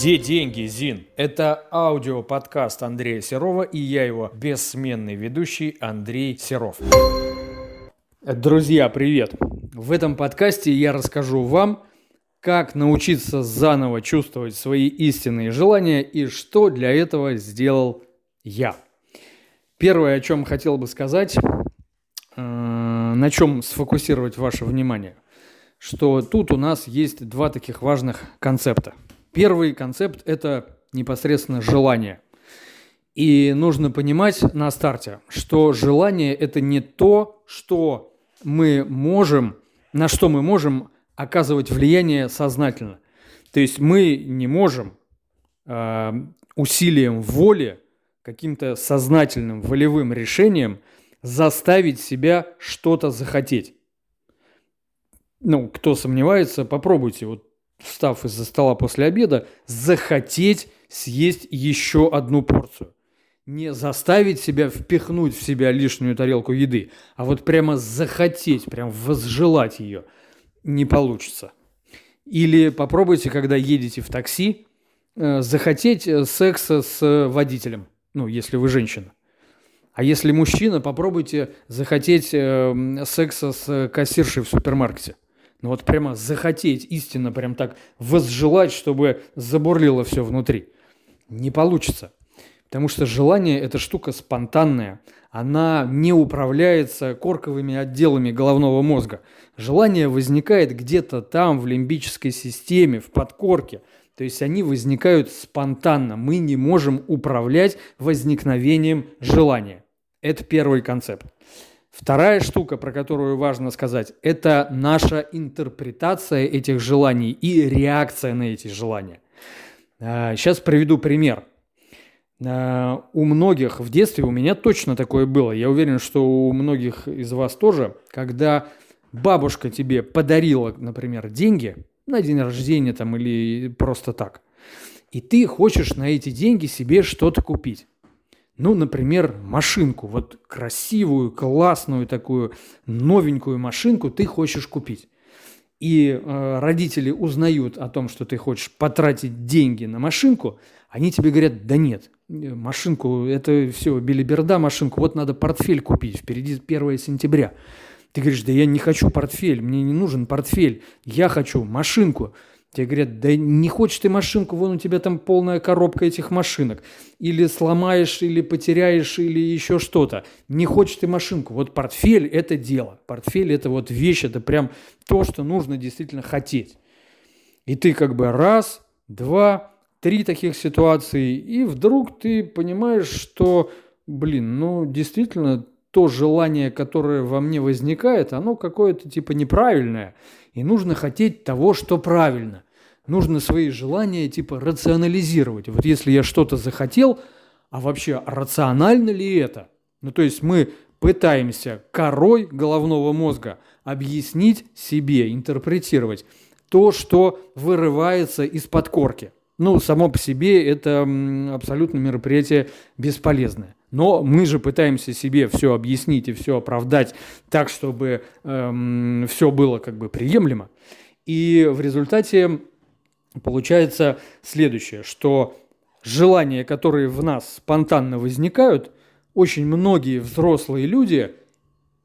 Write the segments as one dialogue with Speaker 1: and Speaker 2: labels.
Speaker 1: Где деньги, Зин? Это аудиоподкаст Андрея Серова и я его бессменный ведущий Андрей Серов. Друзья, привет! В этом подкасте я расскажу вам, как научиться заново чувствовать свои истинные желания и что для этого сделал я. Первое, о чем хотел бы сказать, э, на чем сфокусировать ваше внимание, что тут у нас есть два таких важных концепта – Первый концепт – это непосредственно желание. И нужно понимать на старте, что желание – это не то, что мы можем, на что мы можем оказывать влияние сознательно. То есть мы не можем э, усилием воли, каким-то сознательным волевым решением заставить себя что-то захотеть. Ну, кто сомневается, попробуйте. Вот встав из-за стола после обеда, захотеть съесть еще одну порцию. Не заставить себя впихнуть в себя лишнюю тарелку еды, а вот прямо захотеть, прям возжелать ее не получится. Или попробуйте, когда едете в такси, э, захотеть э, секса с водителем, ну, если вы женщина. А если мужчина, попробуйте захотеть э, секса с кассиршей в супермаркете. Ну вот прямо захотеть истинно, прям так возжелать, чтобы забурлило все внутри. Не получится. Потому что желание – это штука спонтанная. Она не управляется корковыми отделами головного мозга. Желание возникает где-то там, в лимбической системе, в подкорке. То есть они возникают спонтанно. Мы не можем управлять возникновением желания. Это первый концепт. Вторая штука, про которую важно сказать, это наша интерпретация этих желаний и реакция на эти желания. Сейчас а, приведу пример. А, у многих в детстве, у меня точно такое было, я уверен, что у многих из вас тоже, когда бабушка тебе подарила, например, деньги на день рождения там или просто так, и ты хочешь на эти деньги себе что-то купить. Ну, например, машинку, вот красивую, классную такую, новенькую машинку ты хочешь купить. И э, родители узнают о том, что ты хочешь потратить деньги на машинку, они тебе говорят, да нет, машинку, это все, билиберда машинку, вот надо портфель купить, впереди 1 сентября. Ты говоришь, да я не хочу портфель, мне не нужен портфель, я хочу машинку. Тебе говорят, да не хочешь ты машинку, вон у тебя там полная коробка этих машинок. Или сломаешь, или потеряешь, или еще что-то. Не хочешь ты машинку. Вот портфель – это дело. Портфель – это вот вещь, это прям то, что нужно действительно хотеть. И ты как бы раз, два, три таких ситуации, и вдруг ты понимаешь, что, блин, ну действительно то желание, которое во мне возникает, оно какое-то типа неправильное. И нужно хотеть того, что правильно. Нужно свои желания типа рационализировать. Вот если я что-то захотел, а вообще рационально ли это? Ну то есть мы пытаемся корой головного мозга объяснить себе, интерпретировать то, что вырывается из-под корки. Ну, само по себе это абсолютно мероприятие бесполезное. Но мы же пытаемся себе все объяснить и все оправдать так, чтобы эм, все было как бы приемлемо. И в результате получается следующее, что желания, которые в нас спонтанно возникают, очень многие взрослые люди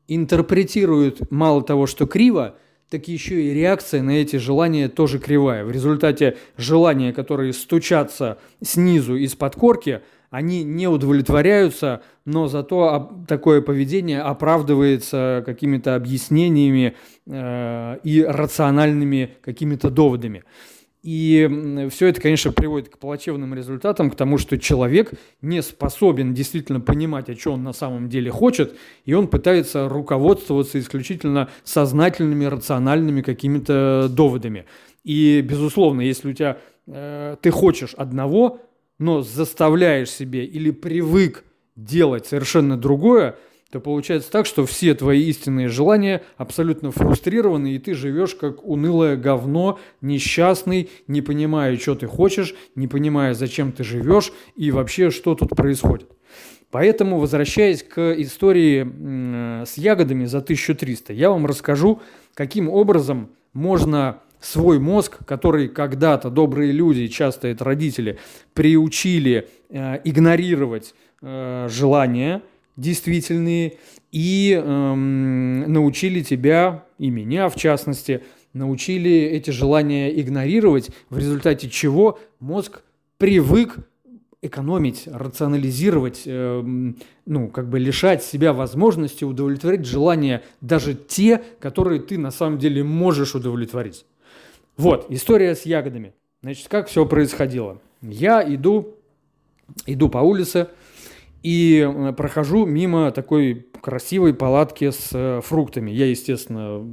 Speaker 1: интерпретируют мало того, что криво, так еще и реакция на эти желания тоже кривая. В результате желания, которые стучатся снизу из-под корки – они не удовлетворяются, но зато такое поведение оправдывается какими-то объяснениями э, и рациональными какими-то доводами. И все это, конечно, приводит к плачевным результатам, к тому, что человек не способен действительно понимать, о чем он на самом деле хочет, и он пытается руководствоваться исключительно сознательными, рациональными какими-то доводами. И, безусловно, если у тебя э, ты хочешь одного, но заставляешь себе или привык делать совершенно другое, то получается так, что все твои истинные желания абсолютно фрустрированы, и ты живешь как унылое говно, несчастный, не понимая, что ты хочешь, не понимая, зачем ты живешь и вообще, что тут происходит. Поэтому, возвращаясь к истории с ягодами за 1300, я вам расскажу, каким образом можно свой мозг, который когда-то добрые люди, часто это родители, приучили э, игнорировать э, желания действительные и э, научили тебя, и меня в частности, научили эти желания игнорировать, в результате чего мозг привык экономить, рационализировать, э, ну, как бы лишать себя возможности удовлетворить желания даже те, которые ты на самом деле можешь удовлетворить. Вот, история с ягодами. Значит, как все происходило? Я иду, иду по улице и э, прохожу мимо такой красивой палатки с э, фруктами. Я, естественно,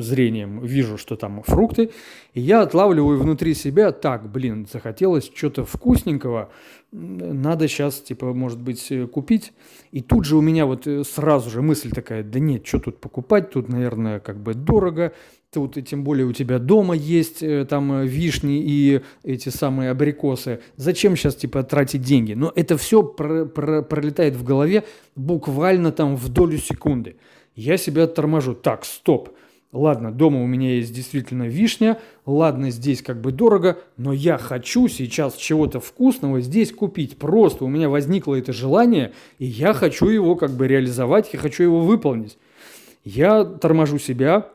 Speaker 1: зрением вижу, что там фрукты, и я отлавливаю внутри себя, так, блин, захотелось что-то вкусненького, надо сейчас, типа, может быть, э, купить. И тут же у меня вот сразу же мысль такая, да нет, что тут покупать, тут, наверное, как бы дорого, Тут, и тем более у тебя дома есть э, там э, вишни и эти самые абрикосы. Зачем сейчас типа тратить деньги? Но это все про про пролетает в голове буквально там в долю секунды. Я себя торможу. Так, стоп. Ладно, дома у меня есть действительно вишня, ладно, здесь как бы дорого, но я хочу сейчас чего-то вкусного здесь купить. Просто у меня возникло это желание, и я хочу его как бы реализовать, я хочу его выполнить. Я торможу себя,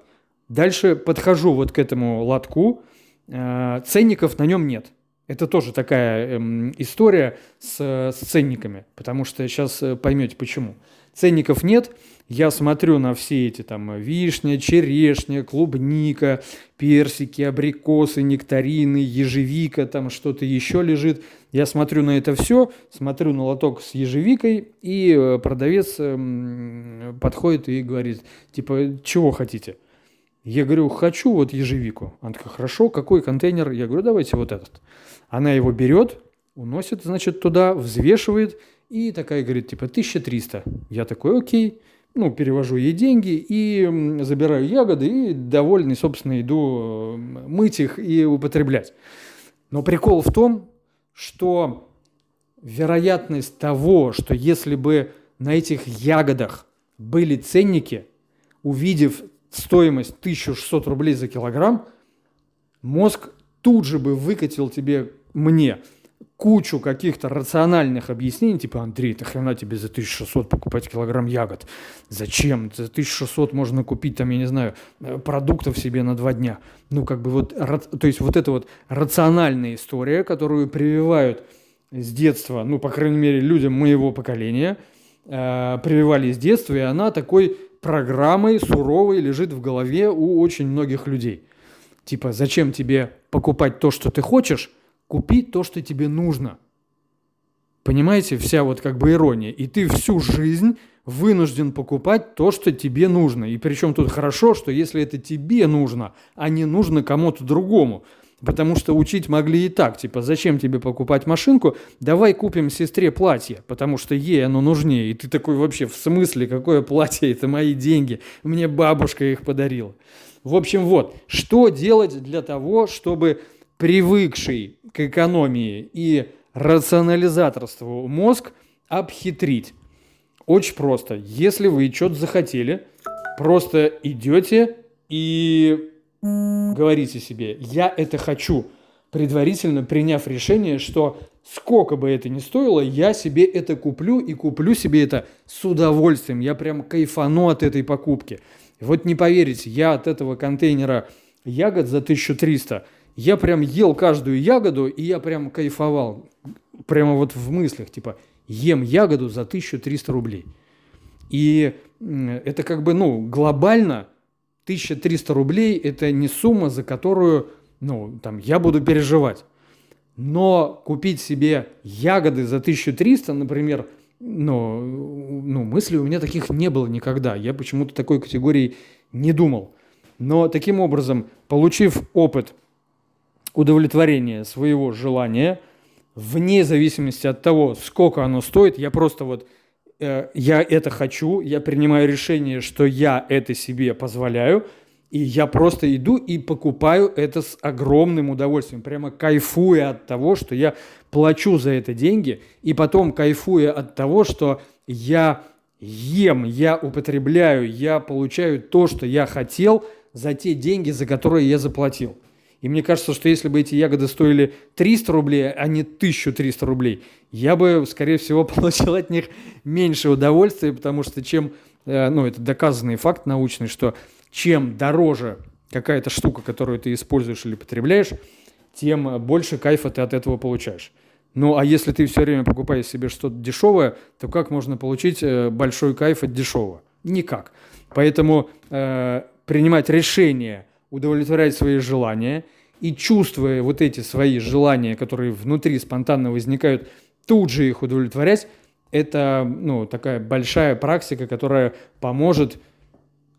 Speaker 1: Дальше подхожу вот к этому лотку, э, ценников на нем нет. Это тоже такая эм, история с, с ценниками, потому что сейчас э, поймете почему. Ценников нет, я смотрю на все эти там вишня, черешня, клубника, персики, абрикосы, нектарины, ежевика, там что-то еще лежит. Я смотрю на это все, смотрю на лоток с ежевикой, и э, продавец эм, подходит и говорит, типа, чего хотите? Я говорю, хочу вот ежевику. Она такая, хорошо, какой контейнер? Я говорю, давайте вот этот. Она его берет, уносит, значит, туда, взвешивает, и такая говорит, типа, 1300. Я такой, окей. Ну, перевожу ей деньги и забираю ягоды, и довольный, собственно, иду мыть их и употреблять. Но прикол в том, что вероятность того, что если бы на этих ягодах были ценники, увидев стоимость 1600 рублей за килограмм, мозг тут же бы выкатил тебе, мне, кучу каких-то рациональных объяснений, типа, Андрей, это хрена тебе за 1600 покупать килограмм ягод? Зачем? За 1600 можно купить, там, я не знаю, э, продуктов себе на два дня. Ну, как бы вот, то есть вот эта вот рациональная история, которую прививают с детства, ну, по крайней мере, людям моего поколения, э, прививали с детства, и она такой программой суровой лежит в голове у очень многих людей. Типа, зачем тебе покупать то, что ты хочешь, купи то, что тебе нужно. Понимаете, вся вот как бы ирония. И ты всю жизнь вынужден покупать то, что тебе нужно. И причем тут хорошо, что если это тебе нужно, а не нужно кому-то другому. Потому что учить могли и так, типа, зачем тебе покупать машинку, давай купим сестре платье, потому что ей оно нужнее. И ты такой вообще, в смысле, какое платье, это мои деньги, мне бабушка их подарила. В общем, вот, что делать для того, чтобы привыкший к экономии и рационализаторству мозг обхитрить? Очень просто. Если вы что-то захотели, просто идете и говорите себе, я это хочу, предварительно приняв решение, что сколько бы это ни стоило, я себе это куплю и куплю себе это с удовольствием. Я прям кайфану от этой покупки. Вот не поверите, я от этого контейнера ягод за 1300, я прям ел каждую ягоду, и я прям кайфовал. Прямо вот в мыслях, типа, ем ягоду за 1300 рублей. И это как бы, ну, глобально – 1300 рублей – это не сумма, за которую ну, там, я буду переживать. Но купить себе ягоды за 1300, например, ну, ну, мыслей у меня таких не было никогда. Я почему-то такой категории не думал. Но таким образом, получив опыт удовлетворения своего желания, вне зависимости от того, сколько оно стоит, я просто вот Э, я это хочу, я принимаю решение, что я это себе позволяю, и я просто иду и покупаю это с огромным удовольствием, прямо кайфуя от того, что я плачу за это деньги, и потом кайфуя от того, что я ем, я употребляю, я получаю то, что я хотел за те деньги, за которые я заплатил. И мне кажется, что если бы эти ягоды стоили 300 рублей, а не 1300 рублей, я бы, скорее всего, получил от них меньше удовольствия, потому что чем, э, ну, это доказанный факт научный, что чем дороже какая-то штука, которую ты используешь или потребляешь, тем больше кайфа ты от этого получаешь. Ну, а если ты все время покупаешь себе что-то дешевое, то как можно получить э, большой кайф от дешевого? Никак. Поэтому э, принимать решение удовлетворять свои желания – и чувствуя вот эти свои желания, которые внутри спонтанно возникают, тут же их удовлетворять, это ну, такая большая практика, которая поможет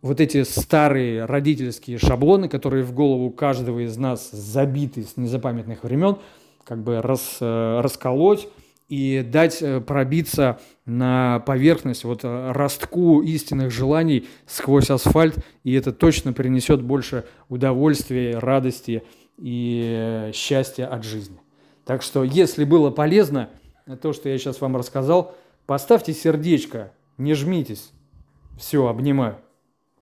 Speaker 1: вот эти старые родительские шаблоны, которые в голову каждого из нас забиты с незапамятных времен, как бы рас, э, расколоть и дать э, пробиться на поверхность вот э, ростку истинных желаний сквозь асфальт, и это точно принесет больше удовольствия, радости и счастья от жизни. Так что, если было полезно то, что я сейчас вам рассказал, поставьте сердечко, не жмитесь. Все, обнимаю.